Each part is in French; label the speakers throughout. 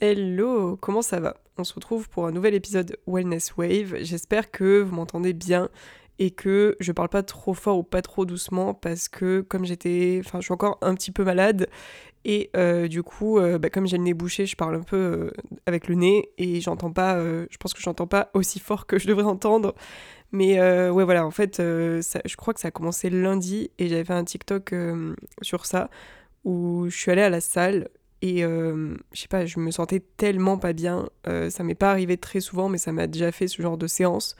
Speaker 1: Hello, comment ça va? On se retrouve pour un nouvel épisode Wellness Wave. J'espère que vous m'entendez bien et que je parle pas trop fort ou pas trop doucement parce que comme j'étais, enfin je suis encore un petit peu malade et euh, du coup euh, bah, comme j'ai le nez bouché, je parle un peu euh, avec le nez et j'entends pas, je pense que j'entends pas aussi fort que je devrais entendre. Mais ouais voilà, en fait je crois que ça a commencé lundi et j'avais fait un TikTok sur ça où je suis allée à la salle et euh, je sais pas, je me sentais tellement pas bien. Euh, ça m'est pas arrivé très souvent, mais ça m'a déjà fait ce genre de séance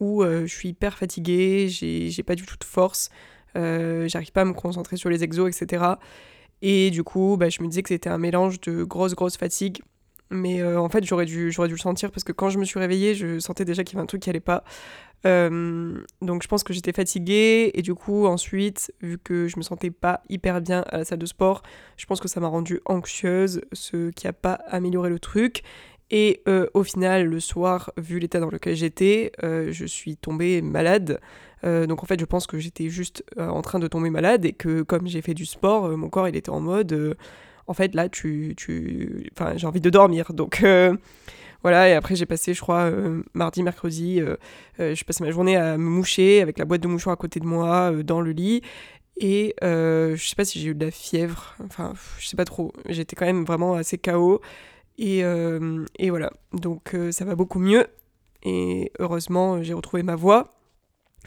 Speaker 1: où euh, je suis hyper fatiguée, j'ai pas du tout de force, j'arrive pas à me concentrer sur les exos, etc. Et du coup, bah, je me disais que c'était un mélange de grosse, grosse fatigue. Mais en fait, j'aurais dû, dû le sentir parce que quand je me suis réveillée, je sentais déjà qu'il y avait un truc qui allait pas. Euh, donc je pense que j'étais fatiguée et du coup ensuite, vu que je me sentais pas hyper bien à la salle de sport, je pense que ça m'a rendue anxieuse, ce qui a pas amélioré le truc. Et euh, au final, le soir, vu l'état dans lequel j'étais, euh, je suis tombée malade. donc en fait, je pense que j'étais juste en train de tomber malade et que comme j'ai fait du sport, mon corps il était en mode, en fait là, tu, tu, enfin j'ai envie de dormir. Donc voilà, et après j'ai passé, je crois, euh, mardi, mercredi, euh, euh, je passais ma journée à me moucher avec la boîte de mouchoirs à côté de moi, dans le lit. Et je sais pas si j'ai eu de la fièvre, enfin, je sais pas trop. J'étais quand même vraiment assez KO. Et, et voilà, donc ça va beaucoup mieux. Et heureusement, j'ai retrouvé ma voix.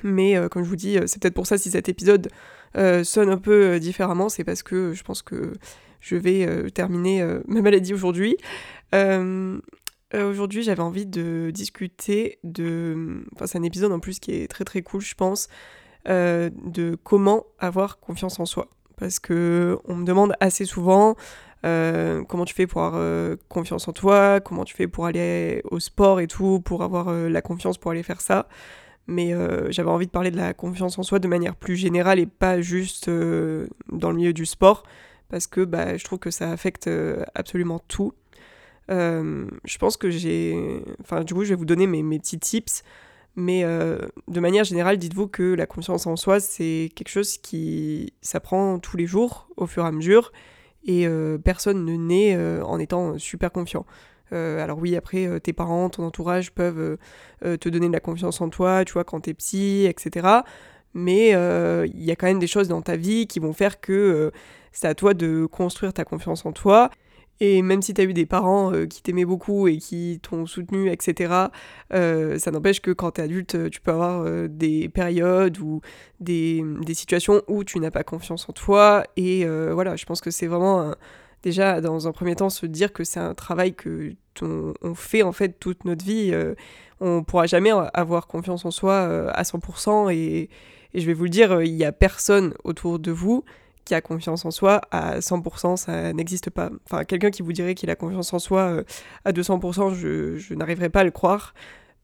Speaker 1: Mais comme je vous dis, c'est peut-être pour ça si cet épisode sonne un peu différemment, c'est parce que je pense que je vais terminer ma maladie aujourd'hui. Euh, aujourd'hui, j'avais envie de discuter de. Enfin, c'est un épisode en plus qui est très très cool, je pense, euh, de comment avoir confiance en soi. Parce que on me demande assez souvent euh, comment tu fais pour avoir confiance en toi, comment tu fais pour aller au sport et tout, pour avoir la confiance pour aller faire ça. Mais j'avais envie de parler de la confiance en soi de manière plus générale et pas juste dans le milieu du sport, parce que bah, je trouve que ça affecte absolument tout. Euh, je pense que j'ai. Enfin, du coup, je vais vous donner mes, petits tips. Mais euh, de manière générale, dites-vous que la confiance en soi, c'est quelque chose qui s'apprend tous les jours, au fur et à mesure. Et euh, personne ne naît en étant super confiant. alors oui, après, tes parents, ton entourage peuvent te donner de la confiance en toi, tu vois, quand t'es psy, etc. Mais il y a quand même des choses dans ta vie qui vont faire que c'est à toi de construire ta confiance en toi. Et même si tu as eu des parents euh, qui t'aimaient beaucoup et qui t'ont soutenu, etc., euh, ça n'empêche que quand tu es adulte, euh, tu peux avoir des périodes ou des, situations où tu n'as pas confiance en toi. Et voilà, je pense que c'est vraiment déjà, dans un premier temps, se dire que c'est un travail que on, fait en fait toute notre vie. on pourra jamais avoir confiance en soi à 100%. Et, et je vais vous le dire, il n'y a personne autour de vous qui a confiance en soi à 100%, ça n'existe pas. Enfin, quelqu'un qui vous dirait qu'il a confiance en soi euh, à 200%, je, je n'arriverai pas à le croire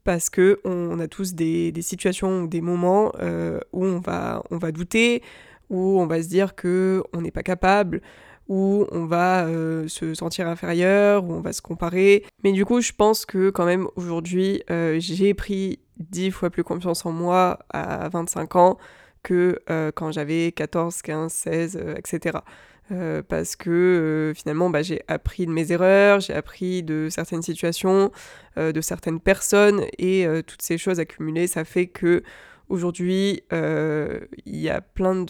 Speaker 1: parce que on a tous des, situations ou des moments euh, où on va, on va douter, où on va se dire que on n'est pas capable, où on va euh, se sentir inférieur, où on va se comparer. Mais du coup, je pense que quand même aujourd'hui, j'ai pris 10 fois plus confiance en moi à 25 ans que euh, quand j'avais 14, 15, 16, etc. parce que euh, finalement bah, j'ai appris de mes erreurs, j'ai appris de certaines situations, euh, de certaines personnes et toutes ces choses accumulées, ça fait que aujourd'hui il y a plein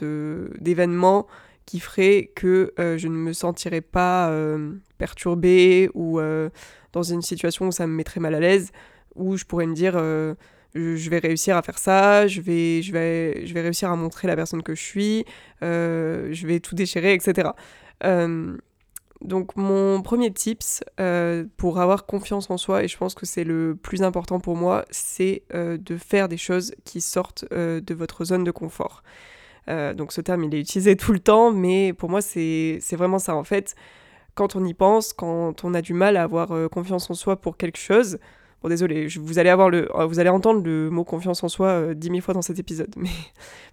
Speaker 1: d'événements qui feraient que je ne me sentirais pas perturbée ou dans une situation où ça me mettrait mal à l'aise, où je pourrais me dire je vais réussir à faire ça, je vais, je vais, je vais réussir à montrer la personne que je suis, euh, je vais tout déchirer, etc. Euh, donc mon premier tips euh, pour avoir confiance en soi, et je pense que c'est le plus important pour moi, c'est de faire des choses qui sortent de votre zone de confort. donc ce terme, il est utilisé tout le temps, mais pour moi, c'est vraiment ça. En fait, quand on y pense, quand on a du mal à avoir confiance en soi pour quelque chose, Bon, désolé, vous allez, avoir le, euh, vous allez entendre le mot confiance en soi euh, dix mille fois dans cet épisode, mais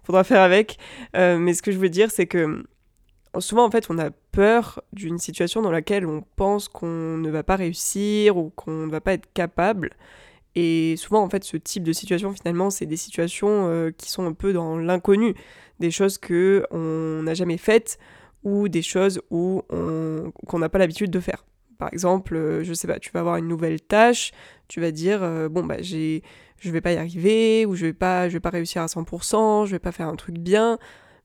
Speaker 1: faudra faire avec. Euh, mais ce que je veux dire, c'est que souvent, en fait, on a peur d'une situation dans laquelle on pense qu'on ne va pas réussir ou qu'on ne va pas être capable. Et souvent, en fait, ce type de situation, finalement, c'est des situations qui sont un peu dans l'inconnu, des choses que on n'a jamais faites ou des choses qu'on n'a pas l'habitude de faire. Par exemple, je sais pas, tu vas avoir une nouvelle tâche, tu vas dire bon bah j'ai je vais pas y arriver ou je vais pas je vais pas réussir à 100%, je vais pas faire un truc bien.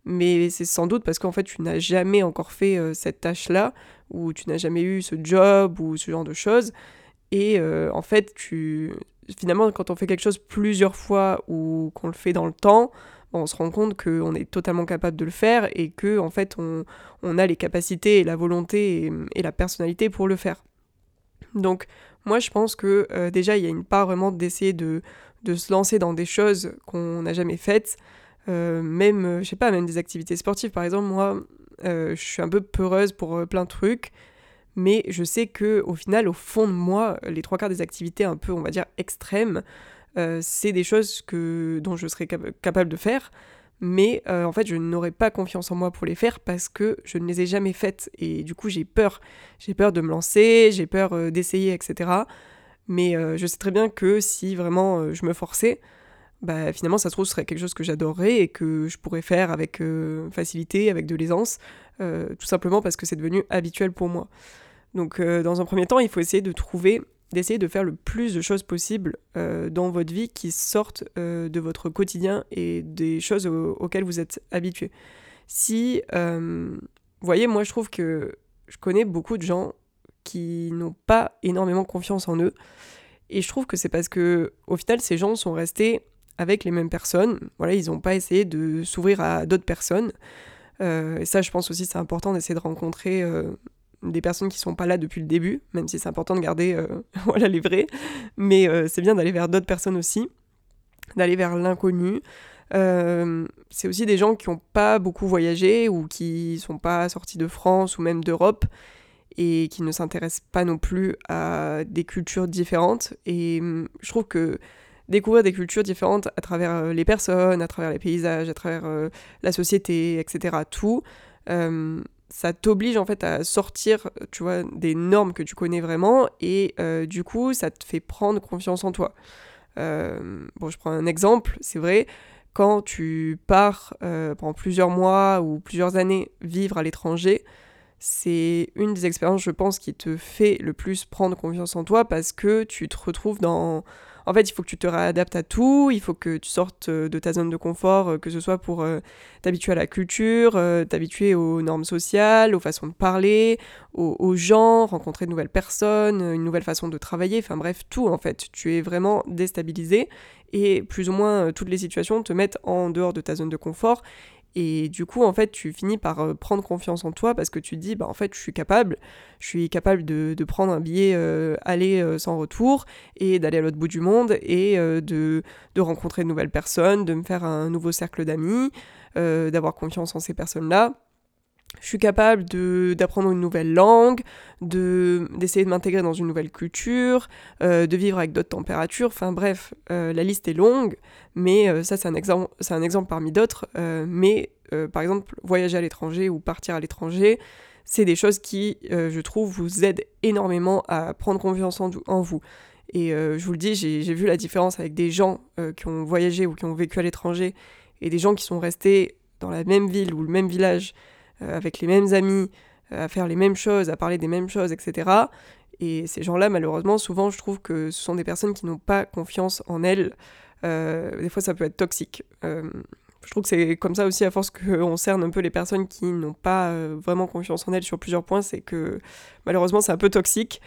Speaker 1: Mais c'est sans doute parce qu'en fait tu n'as jamais encore fait euh, cette tâche-là, ou tu n'as jamais eu ce job ou ce genre de choses, et euh, en fait tu finalement quand on fait quelque chose plusieurs fois ou qu'on le fait dans le temps, on se rend compte qu'on est totalement capable de le faire et que en fait on, a les capacités et la volonté et, la personnalité pour le faire. Donc moi je pense que euh, déjà il y a une part vraiment d'essayer de, de se lancer dans des choses qu'on n'a jamais faites. Euh, même, euh, je sais pas, même des activités sportives. Par exemple, moi, je suis un peu peureuse pour plein de trucs, mais je sais que au final, au fond de moi, les trois quarts des activités un peu, on va dire, extrêmes, c'est des choses que, dont je serais capable de faire, mais en fait, je n'aurais pas confiance en moi pour les faire parce que je ne les ai jamais faites. Et du coup, j'ai peur. J'ai peur de me lancer, j'ai peur d'essayer, etc. Mais je sais très bien que si vraiment je me forçais, bah, finalement, ça se trouve, ce serait quelque chose que j'adorerais et que je pourrais faire avec euh, facilité, avec de l'aisance, euh, tout simplement parce que c'est devenu habituel pour moi. Donc, euh, dans un premier temps, il faut essayer de trouver, d'essayer de faire le plus de choses possibles dans votre vie qui sortent de votre quotidien et des choses auxquelles vous êtes habitué. Si, vous voyez, moi, je trouve que je connais beaucoup de gens qui n'ont pas énormément confiance en eux. Et je trouve que c'est parce que, au final, ces gens sont restés avec les mêmes personnes. Voilà, ils n'ont pas essayé de s'ouvrir à d'autres personnes. Euh, et ça, je pense aussi, c'est important d'essayer de rencontrer euh, des personnes qui sont pas là depuis le début, même si c'est important de garder euh, voilà, les vrais. Mais c'est bien d'aller vers d'autres personnes aussi, d'aller vers l'inconnu. c'est aussi des gens qui n'ont pas beaucoup voyagé ou qui sont pas sortis de France ou même d'Europe et qui ne s'intéressent pas non plus à des cultures différentes. Et hum, je trouve que découvrir des cultures différentes à travers euh, les personnes, à travers les paysages, à travers euh, la société, etc. Tout, euh, ça t'oblige en fait à sortir, tu vois, des normes que tu connais vraiment et du coup, ça te fait prendre confiance en toi. bon, je prends un exemple, c'est vrai, quand tu pars pendant plusieurs mois ou plusieurs années vivre à l'étranger, c'est une des expériences, je pense, qui te fait le plus prendre confiance en toi parce que tu te retrouves dans, en fait, il faut que tu te réadaptes à tout, il faut que tu sortes euh, de ta zone de confort, euh, que ce soit pour euh, t'habituer à la culture, t'habituer aux normes sociales, aux façons de parler, aux, gens, rencontrer de nouvelles personnes, une nouvelle façon de travailler, enfin bref, tout en fait. Tu es vraiment déstabilisé et plus ou moins toutes les situations te mettent en dehors de ta zone de confort et du coup, en fait, tu finis par euh, prendre confiance en toi parce que tu te dis, bah en fait, je suis capable, je suis capable de, prendre un billet euh, aller euh, sans retour et d'aller à l'autre bout du monde et de, de, rencontrer de nouvelles personnes, de me faire un nouveau cercle d'amis, d'avoir confiance en ces personnes-là je suis capable d'apprendre une nouvelle langue, d'essayer de, m'intégrer dans une nouvelle culture, euh, de vivre avec d'autres températures. Enfin bref, euh, la liste est longue, mais euh, ça c'est un, exemple, un exemple parmi d'autres. mais par exemple, voyager à l'étranger ou partir à l'étranger, c'est des choses qui, je trouve, vous aident énormément à prendre confiance en, en vous. Et je vous le dis, j'ai vu la différence avec des gens qui ont voyagé ou qui ont vécu à l'étranger et des gens qui sont restés dans la même ville ou le même village avec les mêmes amis, euh, à faire les mêmes choses, à parler des mêmes choses, etc. Et ces gens-là, malheureusement, souvent, je trouve que ce sont des personnes qui n'ont pas confiance en elles. Euh, des fois, ça peut être toxique. je trouve que c'est comme ça aussi, à force qu'on cerne un peu les personnes qui n'ont pas vraiment confiance en elles sur plusieurs points, c'est que malheureusement, c'est un peu toxique.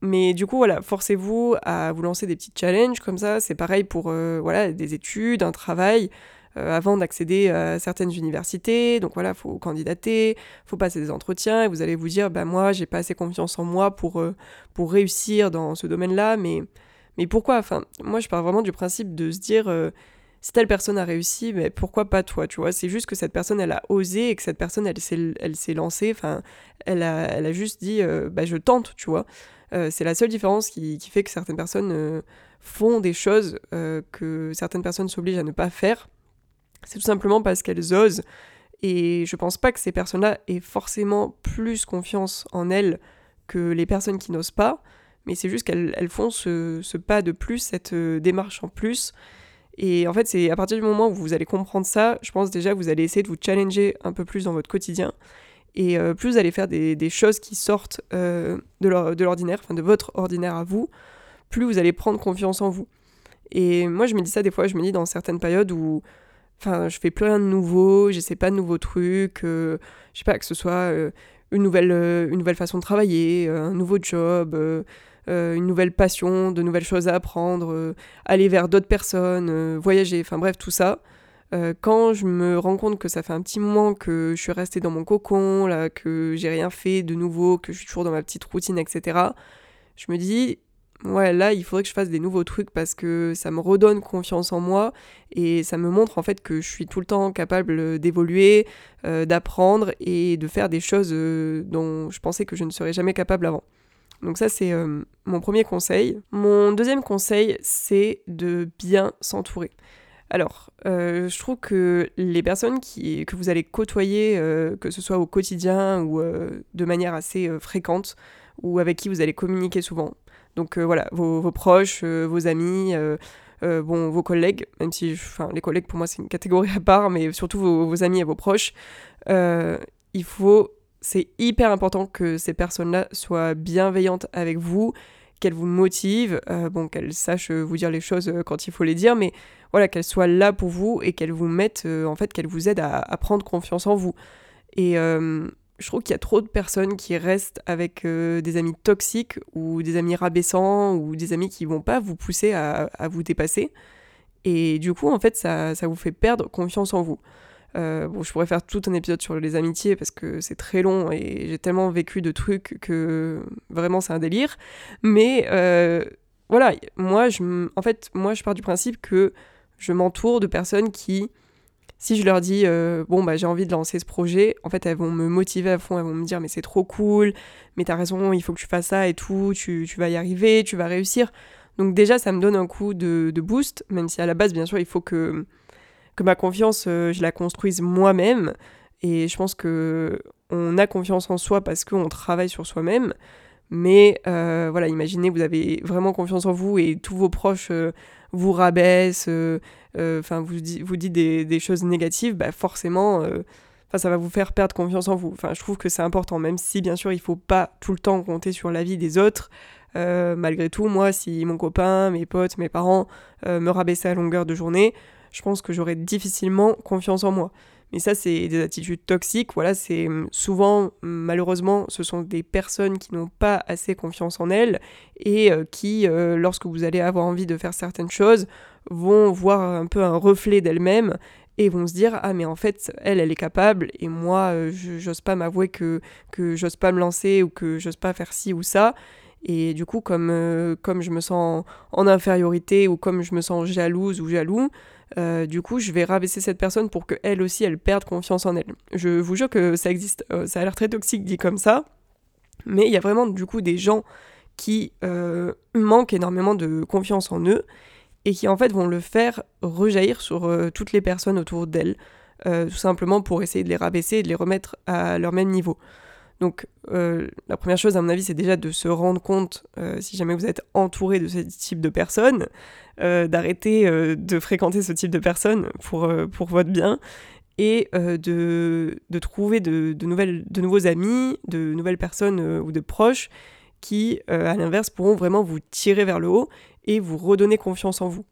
Speaker 1: mais du coup, voilà, forcez-vous à vous lancer des petits challenges comme ça. C'est pareil pour voilà, des études, un travail. Euh, avant d'accéder à certaines universités. Donc voilà, faut candidater, faut passer des entretiens et vous allez vous dire, bah moi, j'ai pas assez confiance en moi pour, euh, pour réussir dans ce domaine-là, mais, mais pourquoi? Enfin, moi, je pars vraiment du principe de se dire, euh, si telle personne a réussi, mais pourquoi pas toi, tu vois C'est juste que cette personne, elle a osé et que cette personne, elle s'est, elle s'est lancée, enfin, elle a, elle a juste dit, bah je tente, tu vois. c'est la seule différence qui, fait que certaines personnes font des choses que certaines personnes s'obligent à ne pas faire. C'est tout simplement parce qu'elles osent. Et je pense pas que ces personnes-là aient forcément plus confiance en elles que les personnes qui n'osent pas, mais c'est juste qu'elles font ce, pas de plus, cette euh, démarche en plus. Et en fait, c'est à partir du moment où vous allez comprendre ça, je pense déjà que vous allez essayer de vous challenger un peu plus dans votre quotidien. Et plus vous allez faire des, choses qui sortent de l'ordinaire, enfin de votre ordinaire à vous, plus vous allez prendre confiance en vous. Et moi, je me dis ça des fois, je me dis dans certaines périodes où enfin, je fais plus rien de nouveau, j'essaie pas de nouveaux trucs, je sais pas, que ce soit une, nouvelle, une nouvelle façon de travailler, un nouveau job, une nouvelle passion, de nouvelles choses à apprendre, aller vers d'autres personnes, voyager, enfin bref, tout ça. Euh, quand je me rends compte que ça fait un petit moment que je suis restée dans mon cocon, là, que j'ai rien fait de nouveau, que je suis toujours dans ma petite routine, etc., je me dis, ouais, là, il faudrait que je fasse des nouveaux trucs parce que ça me redonne confiance en moi et ça me montre en fait que je suis tout le temps capable d'évoluer, euh, d'apprendre et de faire des choses euh, dont je pensais que je ne serais jamais capable avant. Donc ça, c'est mon premier conseil. Mon deuxième conseil, c'est de bien s'entourer. Alors, euh, je trouve que les personnes que vous allez côtoyer, euh, que ce soit au quotidien ou euh, de manière assez fréquente, ou avec qui vous allez communiquer souvent, donc voilà, vos, proches, vos amis, bon, vos collègues, même si enfin, les collègues pour moi c'est une catégorie à part, mais surtout vos, amis et vos proches, il faut, c'est hyper important que ces personnes-là soient bienveillantes avec vous, qu'elles vous motivent, bon, qu'elles sachent vous dire les choses quand il faut les dire, mais voilà, qu'elle soit là pour vous et qu'elle vous mette, euh, en fait, qu'elle vous aide à, prendre confiance en vous. Et euh, je trouve qu'il y a trop de personnes qui restent avec euh, des amis toxiques ou des amis rabaissants ou des amis qui vont pas vous pousser à, vous dépasser. Et du coup, en fait, ça, vous fait perdre confiance en vous. bon, je pourrais faire tout un épisode sur les amitiés parce que c'est très long et j'ai tellement vécu de trucs que vraiment c'est un délire. Mais voilà, moi, je, en fait, moi, je pars du principe que je m'entoure de personnes qui, si je leur dis euh, bon bah j'ai envie de lancer ce projet, en fait elles vont me motiver à fond, elles vont me dire mais c'est trop cool, mais t'as raison, il faut que tu fasses ça et tout, tu, vas y arriver, tu vas réussir. Donc déjà ça me donne un coup de, boost, même si à la base bien sûr il faut que, que ma confiance euh, je la construise moi-même. Et je pense que on a confiance en soi parce qu'on travaille sur soi-même. Mais euh, voilà, imaginez, vous avez vraiment confiance en vous et tous vos proches vous rabaisse, euh, euh, enfin vous, vous dit des, choses négatives, bah forcément, euh, ça va vous faire perdre confiance en vous. Enfin, je trouve que c'est important, même si bien sûr il faut pas tout le temps compter sur la vie des autres. malgré tout, moi, si mon copain, mes potes, mes parents me rabaissaient à longueur de journée, je pense que j'aurais difficilement confiance en moi. Mais ça, c'est des attitudes toxiques. Voilà, c'est hum, souvent, malheureusement, ce sont des personnes qui n'ont pas assez confiance en elles et euh, qui, euh, lorsque vous allez avoir envie de faire certaines choses, vont voir un peu un reflet d'elles-mêmes et vont se dire ah mais en fait elle elle est capable et moi euh, j'ose pas m'avouer que que j'ose pas me lancer ou que j'ose pas faire ci ou ça et du coup comme comme je me sens en infériorité ou comme je me sens jalouse ou jaloux euh, du coup, je vais rabaisser cette personne pour qu'elle aussi, elle perde confiance en elle. Je vous jure que ça existe. Euh, ça a l'air très toxique dit comme ça. Mais il y a vraiment, du coup, des gens qui euh, manquent énormément de confiance en eux et qui, en fait, vont le faire rejaillir sur toutes les personnes autour d'elles. tout simplement pour essayer de les rabaisser et de les remettre à leur même niveau. Donc euh, la première chose à mon avis c'est déjà de se rendre compte euh, si jamais vous êtes entouré de ce type de personnes, euh, d'arrêter de fréquenter ce type de personnes pour, pour votre bien et de, de, trouver de, nouvelles, de nouveaux amis, de nouvelles personnes ou de proches qui à l'inverse pourront vraiment vous tirer vers le haut et vous redonner confiance en vous.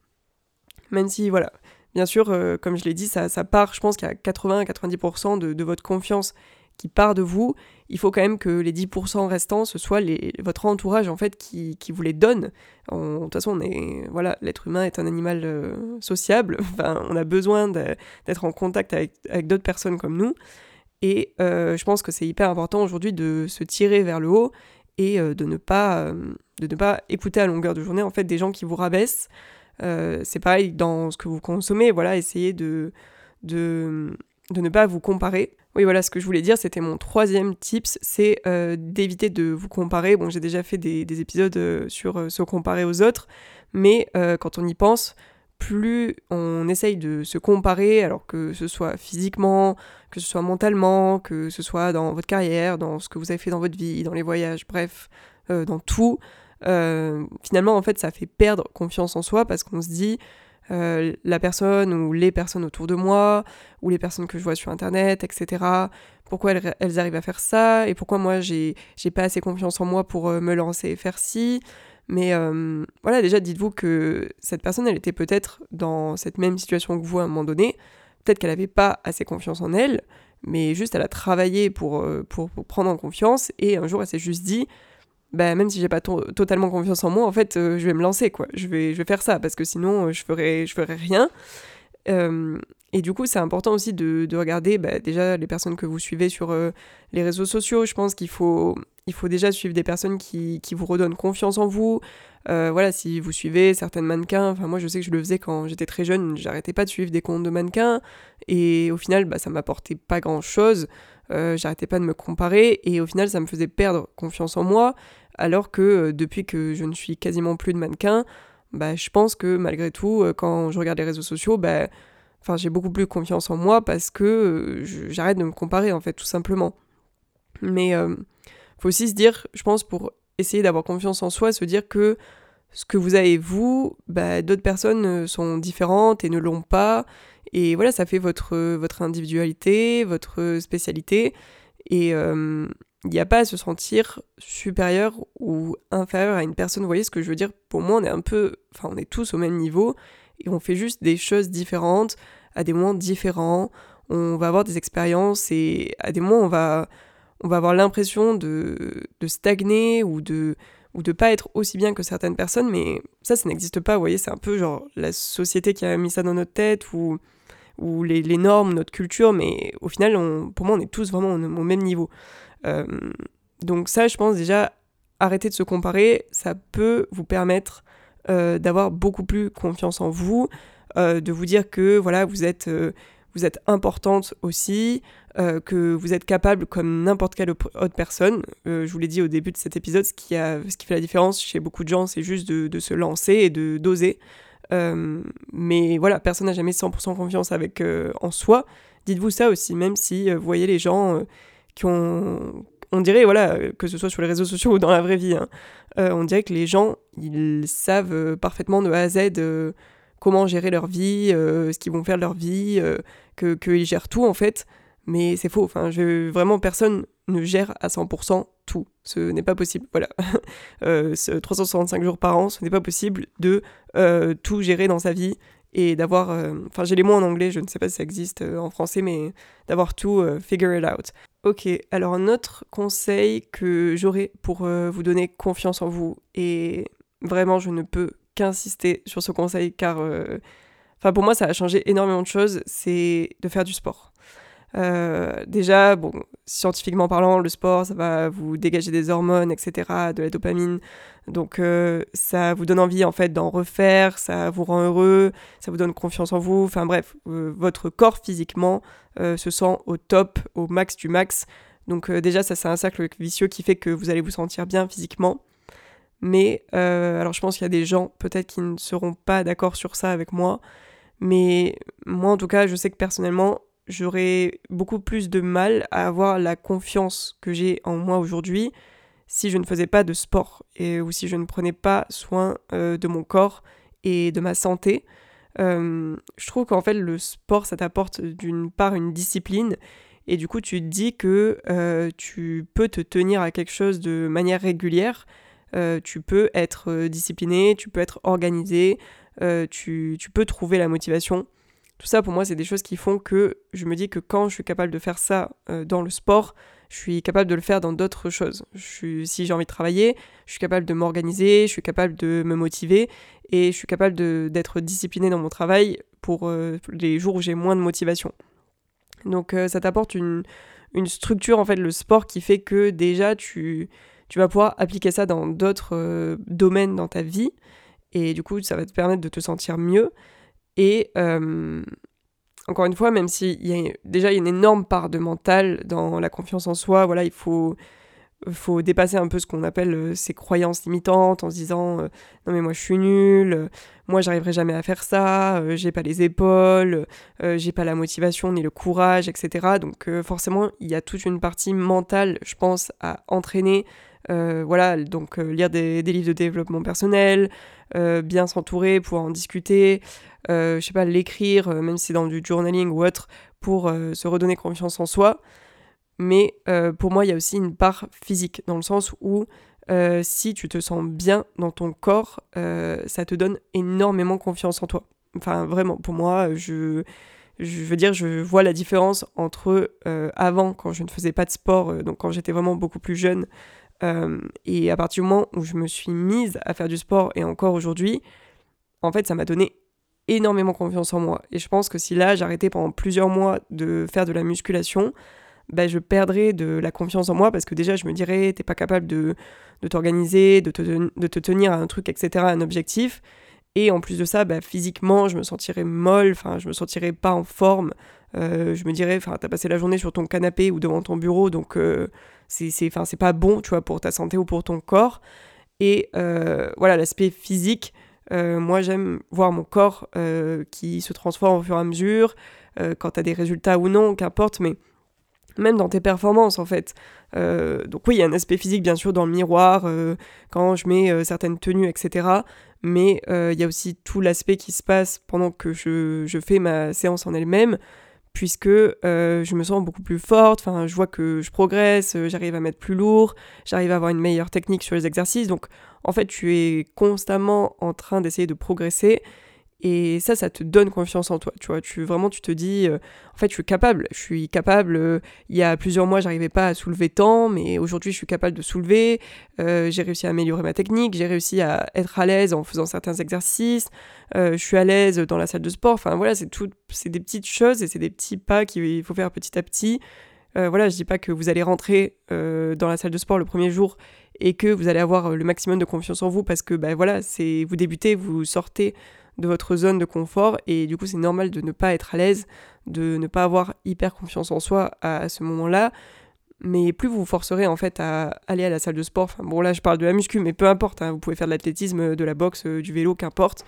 Speaker 1: Même si voilà, bien sûr comme je l'ai dit ça, ça part je pense qu'il y a 80-90% de, de votre confiance qui part de vous, il faut quand même que les 10% restants, ce soit votre entourage en fait qui, vous les donne. de toute façon, on est, voilà, l'être humain est un animal euh, sociable, enfin, on a besoin d'être en contact avec, avec d'autres personnes comme nous. Et euh, je pense que c'est hyper important aujourd'hui de se tirer vers le haut et euh, de, ne pas, de ne pas écouter à longueur de journée en fait des gens qui vous rabaissent. c'est pareil dans ce que vous consommez, voilà, essayez de, de, de ne pas vous comparer. Oui, voilà, ce que je voulais dire, c'était mon troisième tips, c'est euh, d'éviter de vous comparer. Bon, j'ai déjà fait des, épisodes euh, sur euh, se comparer aux autres, mais quand on y pense, plus on essaye de se comparer, alors que ce soit physiquement, que ce soit mentalement, que ce soit dans votre carrière, dans ce que vous avez fait dans votre vie, dans les voyages, bref, dans tout, finalement, en fait, ça fait perdre confiance en soi parce qu'on se dit, la personne ou les personnes autour de moi, ou les personnes que je vois sur Internet, etc. Pourquoi elles, arrivent à faire ça, et pourquoi moi j'ai pas assez confiance en moi pour me lancer et faire ci. Mais voilà, déjà dites-vous que cette personne, elle était peut-être dans cette même situation que vous à un moment donné. Peut-être qu'elle n'avait pas assez confiance en elle, mais juste elle a travaillé pour, pour, pour prendre en confiance, et un jour elle s'est juste dit, bah, même si j'ai pas totalement confiance en moi, en fait, euh, je vais me lancer, quoi. Je vais, je vais faire ça, parce que sinon, euh, je ferai, je ferai rien. Euh, et du coup, c'est important aussi de, de regarder bah, déjà les personnes que vous suivez sur les réseaux sociaux. Je pense qu'il faut, il faut déjà suivre des personnes qui, qui vous redonnent confiance en vous. voilà, si vous suivez certaines mannequins, enfin moi je sais que je le faisais quand j'étais très jeune, j'arrêtais pas de suivre des comptes de mannequins et au final bah, ça m'apportait pas grand chose. J'arrêtais pas de me comparer et au final ça me faisait perdre confiance en moi alors que euh, depuis que je ne suis quasiment plus de mannequin, bah, je pense que malgré tout, euh, quand je regarde les réseaux sociaux, bah, j'ai beaucoup plus confiance en moi parce que euh, j'arrête de me comparer, en fait, tout simplement. Mais faut aussi se dire, je pense, pour essayer d'avoir confiance en soi, se dire que ce que vous avez vous, bah, d'autres personnes sont différentes et ne l'ont pas. Et voilà, ça fait votre, votre individualité, votre spécialité. Et, il n'y a pas à se sentir supérieur ou inférieur à une personne. Vous voyez ce que je veux dire? Pour moi, on est un peu. Enfin, on est tous au même niveau et on fait juste des choses différentes à des moments différents. On va avoir des expériences et à des moments, on va, on va avoir l'impression de, de stagner ou de ou de pas être aussi bien que certaines personnes, mais ça, ça n'existe pas, vous voyez, c'est un peu genre la société qui a mis ça dans notre tête, ou, ou les, normes, notre culture, mais au final, on, pour moi, on est tous vraiment au même niveau. Euh, donc ça, je pense déjà, arrêter de se comparer, ça peut vous permettre euh, d'avoir beaucoup plus confiance en vous, euh, de vous dire que voilà, vous êtes, vous êtes importante aussi, que vous êtes capable comme n'importe quelle autre personne. je vous l'ai dit au début de cet épisode, ce qui, a, ce qui fait la différence chez beaucoup de gens, c'est juste de, de, se lancer et de d'oser. Mais voilà, personne n'a jamais 100% confiance avec, en soi. Dites-vous ça aussi, même si vous voyez les gens qui ont, on dirait, voilà, que ce soit sur les réseaux sociaux ou dans la vraie vie, hein, euh, on dirait que les gens, ils savent euh, parfaitement de A à Z euh, comment gérer leur vie, ce qu'ils vont faire de leur vie, qu'ils gèrent tout en fait. Mais c'est faux. Enfin, je, vraiment, personne ne gère à 100% tout. Ce n'est pas possible. Voilà. 365 jours par an, ce n'est pas possible de tout gérer dans sa vie et d'avoir. Enfin, j'ai les mots en anglais, je ne sais pas si ça existe en français, mais d'avoir tout figure it out. Ok, alors un autre conseil que j'aurais pour euh, vous donner confiance en vous, et vraiment je ne peux qu'insister sur ce conseil car euh, enfin pour moi ça a changé énormément de choses, c'est de faire du sport. Euh, déjà, bon, scientifiquement parlant, le sport, ça va vous dégager des hormones, etc., de la dopamine. Donc, ça vous donne envie, en fait, d'en refaire, ça vous rend heureux, ça vous donne confiance en vous. Enfin, bref, votre corps physiquement euh, se sent au top, au max du max. Donc euh, déjà, ça c'est un cercle vicieux qui fait que vous allez vous sentir bien physiquement. Mais euh, alors je pense qu'il y a des gens peut-être qui ne seront pas d'accord sur ça avec moi. Mais moi en tout cas, je sais que personnellement, j'aurais beaucoup plus de mal à avoir la confiance que j'ai en moi aujourd'hui si je ne faisais pas de sport et ou si je ne prenais pas soin de mon corps et de ma santé. Euh, je trouve qu'en fait le sport ça t'apporte d'une part une discipline et du coup tu te dis que euh, tu peux te tenir à quelque chose de manière régulière, euh, tu peux être discipliné, tu peux être organisé, tu, tu, peux trouver la motivation. Tout ça pour moi c'est des choses qui font que je me dis que quand je suis capable de faire ça dans le sport, je suis capable de le faire dans d'autres choses. Si j'ai envie de travailler, je suis capable de m'organiser, je suis capable de me motiver et je suis capable d'être discipliné dans mon travail pour euh, les jours où j'ai moins de motivation. Donc euh, ça t'apporte une, une, structure, en fait, le sport qui fait que déjà tu, tu vas pouvoir appliquer ça dans d'autres euh, domaines dans ta vie et du coup ça va te permettre de te sentir mieux. Et encore une fois, même si y a, déjà une énorme part de mental dans la confiance en soi, voilà, il faut, faut dépasser un peu ce qu'on appelle euh, ces croyances limitantes en se disant euh, non mais moi je suis nul, euh, moi j'arriverai jamais à faire ça, j'ai pas les épaules, j'ai pas la motivation ni le courage, etc. Donc forcément il y a toute une partie mentale, je pense, à entraîner voilà, donc lire des, livres de développement personnel, bien s'entourer, pouvoir en discuter, je sais pas, l'écrire, même si c'est dans du journaling ou autre, pour se redonner confiance en soi. Mais pour moi, il y a aussi une part physique, dans le sens où si tu te sens bien dans ton corps, ça te donne énormément confiance en toi. Enfin, vraiment, pour moi, je, je veux dire, je vois la différence entre euh, avant, quand je ne faisais pas de sport, euh, donc quand j'étais vraiment beaucoup plus jeune, euh, et à partir du moment où je me suis mise à faire du sport, et encore aujourd'hui, en fait, ça m'a donné énormément confiance en moi. Et je pense que si là, j'arrêtais pendant plusieurs mois de faire de la musculation, bah, je perdrais de la confiance en moi parce que déjà, je me dirais, t'es pas capable de, de t'organiser, de te, de te tenir à un truc, etc., à un objectif. Et en plus de ça, bah, physiquement, je me sentirais molle, enfin, je me sentirais pas en forme. Euh, je me dirais, enfin, t'as passé la journée sur ton canapé ou devant ton bureau, donc euh, c'est, c'est pas bon, tu vois, pour ta santé ou pour ton corps. Et euh, voilà, l'aspect physique, moi j'aime voir mon corps qui se transforme au fur et à mesure, quand t'as des résultats ou non, qu'importe, mais même dans tes performances en fait. donc oui, il y a un aspect physique bien sûr dans le miroir, quand je mets certaines tenues, etc mais il y a aussi tout l'aspect qui se passe pendant que je, fais ma séance en elle-même, puisque euh, je me sens beaucoup plus forte, je vois que je progresse, euh, j'arrive à mettre plus lourd, j'arrive à avoir une meilleure technique sur les exercices, donc en fait, tu es constamment en train d'essayer de progresser, et ça, ça te donne confiance en toi, tu vois. Tu, vraiment, tu te dis, euh, en fait, je suis capable. Je suis capable. Euh, il y a plusieurs mois, j'arrivais pas à soulever tant, mais aujourd'hui, je suis capable de soulever. Euh, j'ai réussi à améliorer ma technique. J'ai réussi à être à l'aise en faisant certains exercices. je suis à l'aise dans la salle de sport. Enfin, voilà, c'est tout. C'est des petites choses et c'est des petits pas qu'il faut faire petit à petit. voilà, je dis pas que vous allez rentrer dans la salle de sport le premier jour et que vous allez avoir le maximum de confiance en vous parce que, ben voilà, c'est vous débutez, vous sortez de votre zone de confort et du coup c'est normal de ne pas être à l'aise, de ne pas avoir hyper confiance en soi à, ce moment-là. Mais plus vous vous forcerez en fait à aller à la salle de sport, bon là je parle de la muscu, mais peu importe, hein, vous pouvez faire de l'athlétisme, de la boxe, euh, du vélo, qu'importe,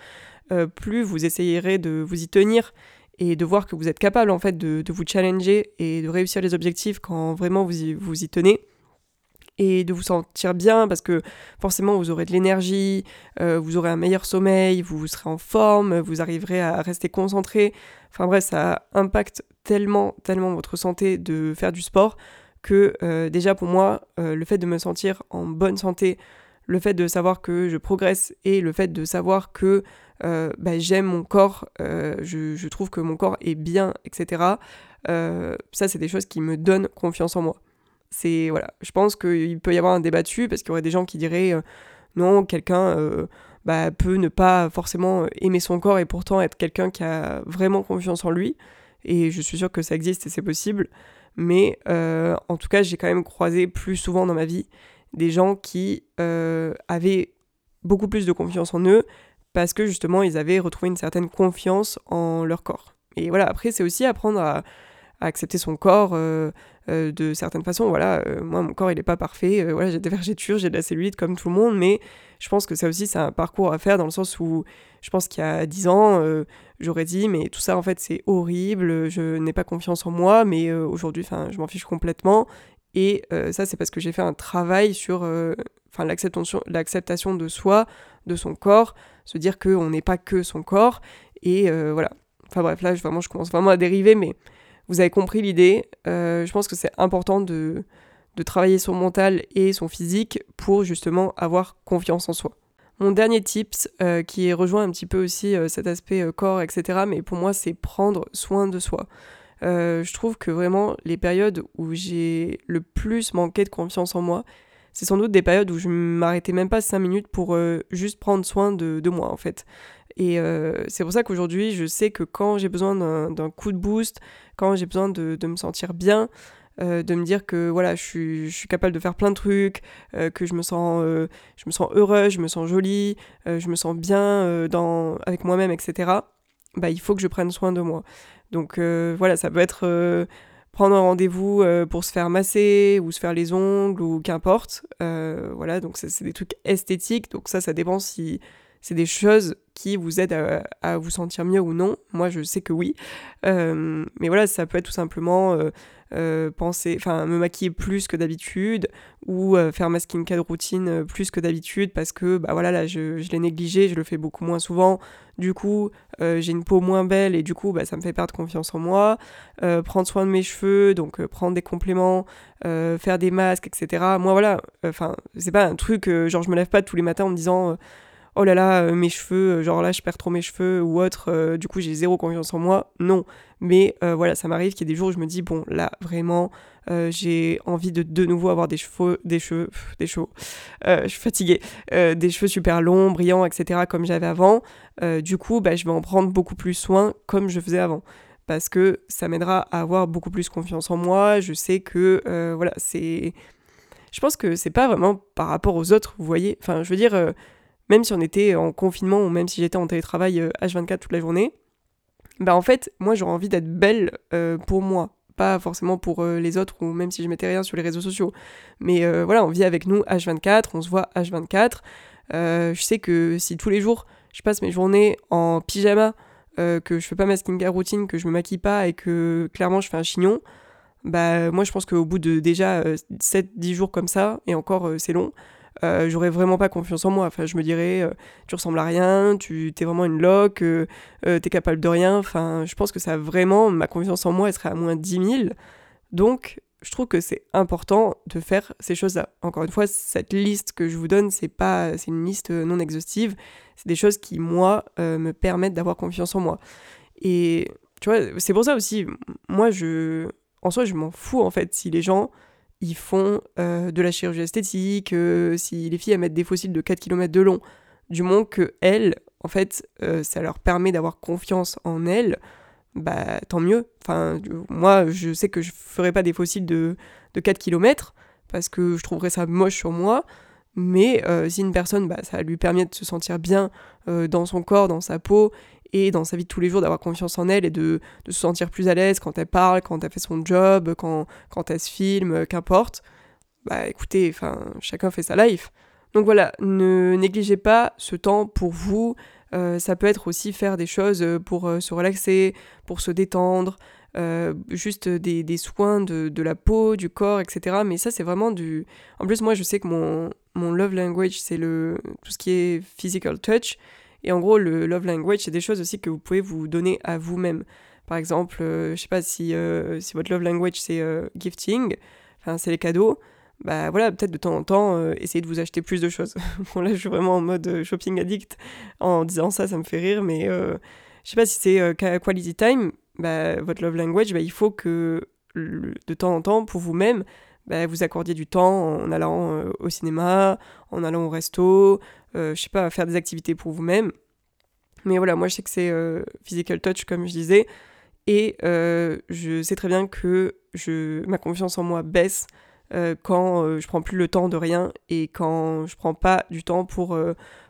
Speaker 1: euh, plus vous essayerez de vous y tenir et de voir que vous êtes capable en fait de, vous challenger et de réussir les objectifs quand vraiment vous vous y tenez et de vous sentir bien parce que forcément vous aurez de l'énergie, euh, vous aurez un meilleur sommeil, vous, serez en forme, vous arriverez à rester concentré. Enfin bref, ça impacte tellement, tellement votre santé de faire du sport que euh, déjà pour moi, euh, le fait de me sentir en bonne santé, le fait de savoir que je progresse et le fait de savoir que bah, j'aime mon corps, je, je, trouve que mon corps est bien, etc. ça, c'est des choses qui me donnent confiance en moi. C'est voilà, je pense qu'il peut y avoir un débat dessus parce qu'il y aurait des gens qui diraient euh, non, quelqu'un euh, bah, peut ne pas forcément aimer son corps et pourtant être quelqu'un qui a vraiment confiance en lui. Et je suis sûre que ça existe et c'est possible. Mais euh, en tout cas, j'ai quand même croisé plus souvent dans ma vie des gens qui avaient beaucoup plus de confiance en eux parce que justement ils avaient retrouvé une certaine confiance en leur corps. Et voilà, après c'est aussi apprendre à, à accepter son corps, euh, de certaines façons. Voilà, euh, moi, mon corps, il n'est pas parfait. Euh, voilà, j'ai des vergetures, j'ai de la cellulite comme tout le monde, mais je pense que ça aussi, c'est un parcours à faire dans le sens où je pense qu'il y a 10 ans, j'aurais dit, mais tout ça, en fait, c'est horrible, je n'ai pas confiance en moi, mais aujourd'hui, je m'en fiche complètement. Et ça, c'est parce que j'ai fait un travail sur l'acceptation de soi, de son corps, se dire qu'on n'est pas que son corps. Et voilà. Enfin bref, là, vraiment, je commence vraiment à dériver, mais vous avez compris l'idée. Euh, je pense que c'est important de, travailler son mental et son physique pour justement avoir confiance en soi. Mon dernier tips, euh, qui rejoint un petit peu aussi euh, cet aspect corps, etc., mais pour moi, c'est prendre soin de soi. je trouve que vraiment, les périodes où j'ai le plus manqué de confiance en moi, c'est sans doute des périodes où je m'arrêtais même pas 5 minutes pour juste prendre soin de, de, moi, en fait. Et c'est pour ça qu'aujourd'hui, je sais que quand j'ai besoin d'un coup de boost, quand j'ai besoin de, me sentir bien, euh, de me dire que voilà, je suis, capable de faire plein de trucs, euh, que je me sens, euh, je me sens heureuse, je me sens jolie, je me sens bien dans, avec moi-même, etc. Bah, il faut que je prenne soin de moi. Donc voilà, ça peut être prendre un rendez-vous pour se faire masser ou se faire les ongles ou qu'importe. voilà, donc c'est des trucs esthétiques. Donc ça, ça dépend si, c'est des choses qui vous aident à, vous sentir mieux ou non. Moi, je sais que oui. Euh, mais voilà, ça peut être tout simplement euh, euh, penser, enfin, me maquiller plus que d'habitude ou faire ma skincare routine plus que d'habitude parce que, bah voilà, là, je, je l'ai négligé, je le fais beaucoup moins souvent. Du coup, j'ai une peau moins belle et du coup, bah, ça me fait perdre confiance en moi. prendre soin de mes cheveux, donc prendre des compléments, faire des masques, etc. Moi, voilà, enfin, c'est pas un truc, genre, je me lève pas tous les matins en me disant oh là là, euh, mes cheveux, euh, genre là je perds trop mes cheveux ou autre, euh, du coup j'ai zéro confiance en moi. Non, mais voilà, ça m'arrive qu'il y ait des jours où je me dis, bon là vraiment, j'ai envie de de nouveau avoir des cheveux, des cheveux, des cheveux, je suis fatiguée, des cheveux super longs, brillants, etc. comme j'avais avant. du coup, bah, je vais en prendre beaucoup plus soin comme je faisais avant parce que ça m'aidera à avoir beaucoup plus confiance en moi. Je sais que, voilà, c'est. Je pense que c'est pas vraiment par rapport aux autres, vous voyez. Enfin, je veux dire, même si on était en confinement ou même si j'étais en télétravail H24 euh, toute la journée, bah en fait, moi j'aurais envie d'être belle euh, pour moi, pas forcément pour euh, les autres ou même si je mettais rien sur les réseaux sociaux. Mais voilà, on vit avec nous H24, on se voit H24. je sais que si tous les jours je passe mes journées en pyjama, que je fais pas ma skincare routine, que je me maquille pas et que clairement je fais un chignon, bah moi je pense qu'au bout de déjà 7-10 jours comme ça, et encore c'est long, euh, j'aurais vraiment pas confiance en moi. Enfin, je me dirais, euh, tu ressembles à rien, tu es vraiment une loque, euh, euh t'es capable de rien. Enfin, je pense que ça vraiment, ma confiance en moi, elle serait à moins 10 000. Donc, je trouve que c'est important de faire ces choses-là. Encore une fois, cette liste que je vous donne, c'est pas, c'est une liste non exhaustive. C'est des choses qui, moi, me permettent d'avoir confiance en moi. Et tu vois, c'est pour ça aussi, moi, je, en soi, je m'en fous en fait si les gens ils font euh, de la chirurgie esthétique, euh, si les filles mettent des fossiles de 4 km de long, du moins que elles, en fait, euh, ça leur permet d'avoir confiance en elles, bah tant mieux. Enfin, moi, je sais que je ferai pas des fossiles de, de 4 km parce que je trouverais ça moche sur moi. Mais si une personne, bah, ça lui permet de se sentir bien dans son corps, dans sa peau, et dans sa vie de tous les jours d'avoir confiance en elle et de, se sentir plus à l'aise quand elle parle, quand elle fait son job, quand, quand elle se filme, euh, qu'importe, bah écoutez, enfin, chacun fait sa life. Donc voilà, ne négligez pas ce temps pour vous. Euh, ça peut être aussi faire des choses pour euh, se relaxer, pour se détendre, juste des, soins de, de, la peau, du corps, etc. Mais ça, c'est vraiment du. En plus, moi, je sais que mon, mon love language, c'est le tout ce qui est physical touch. Et en gros, le love language, c'est des choses aussi que vous pouvez vous donner à vous-même. Par exemple, euh, je sais pas si, euh, si votre love language c'est euh, gifting, enfin c'est les cadeaux, bah voilà, peut-être de temps en temps, essayez de vous acheter plus de choses. bon là, je suis vraiment en mode shopping addict en disant ça, ça me fait rire, mais je sais pas si c'est quality time, bah, votre love language, bah, il faut que de temps en temps, pour vous-même, bah, vous accordiez du temps en allant au cinéma, en allant au resto, euh, je sais pas, faire des activités pour vous-même. Mais voilà, moi je sais que c'est euh, physical touch comme je disais. Et euh, je sais très bien que je, ma confiance en moi baisse quand je prends plus le temps de rien et quand je prends pas du temps pour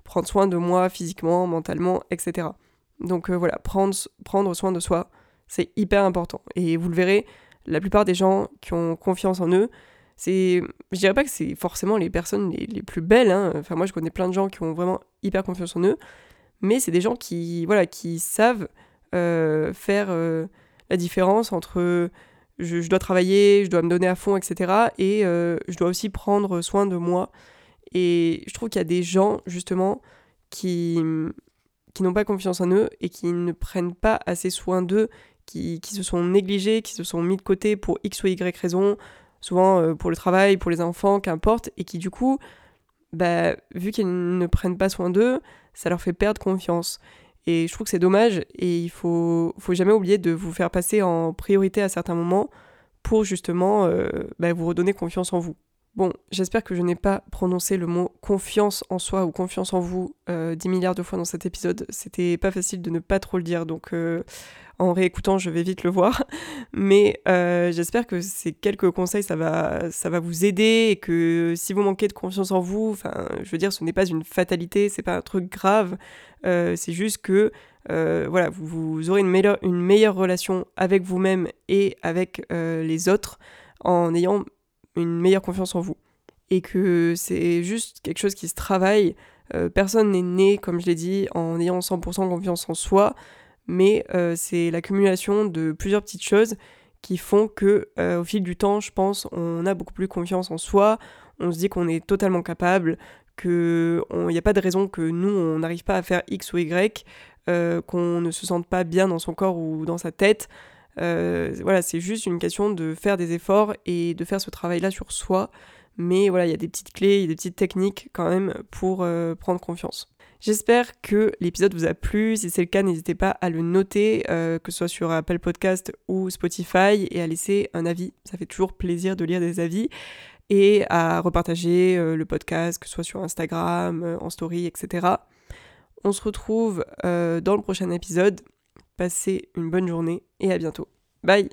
Speaker 1: prendre soin de moi physiquement, mentalement, etc. Donc voilà, prendre, prendre soin de soi, c'est hyper important. Et vous le verrez, la plupart des gens qui ont confiance en eux, c'est je dirais pas que c'est forcément les personnes les, plus belles hein. enfin moi je connais plein de gens qui ont vraiment hyper confiance en eux mais c'est des gens qui voilà qui savent euh, faire euh, la différence entre je, dois travailler je dois me donner à fond etc et euh, je dois aussi prendre soin de moi et je trouve qu'il y a des gens justement qui qui n'ont pas confiance en eux et qui ne prennent pas assez soin d'eux qui, qui se sont négligés qui se sont mis de côté pour x ou y raison souvent euh, pour le travail, pour les enfants, qu'importe, et qui du coup, bah, vu qu'ils ne prennent pas soin d'eux, ça leur fait perdre confiance. Et je trouve que c'est dommage, et il faut, faut jamais oublier de vous faire passer en priorité à certains moments pour justement euh, bah, vous redonner confiance en vous. Bon, j'espère que je n'ai pas prononcé le mot confiance en soi ou confiance en vous euh, 10 milliards de fois dans cet épisode. C'était pas facile de ne pas trop le dire, donc euh, en réécoutant, je vais vite le voir. Mais euh, j'espère que ces quelques conseils, ça va, vous aider et que si vous manquez de confiance en vous, enfin, je veux dire, ce n'est pas une fatalité, c'est pas un truc grave. Euh, c'est juste que euh, voilà, vous, aurez une meilleure relation avec vous-même et avec les autres en ayant une meilleure confiance en vous. Et que c'est juste quelque chose qui se travaille personne n'est né, comme je l'ai dit, en ayant 100% confiance en soi, mais c'est l'accumulation de plusieurs petites choses qui font que au fil du temps, je pense, on a beaucoup plus confiance en soi, on se dit qu'on est totalement capable, qu'il n'y a pas de raison que nous, on n'arrive pas à faire X ou Y, euh, qu'on ne se sente pas bien dans son corps ou dans sa tête. Euh, voilà, c'est juste une question de faire des efforts et de faire ce travail-là sur soi. Mais voilà, il y a des petites clés, des petites techniques quand même pour euh, prendre confiance. J'espère que l'épisode vous a plu. Si c'est le cas, n'hésitez pas à le noter, que ce soit sur Apple Podcast ou Spotify, et à laisser un avis. Ça fait toujours plaisir de lire des avis et à repartager euh, le podcast, que ce soit sur Instagram, euh, en story, etc. On se retrouve euh, dans le prochain épisode. Passez une bonne journée et à bientôt. Bye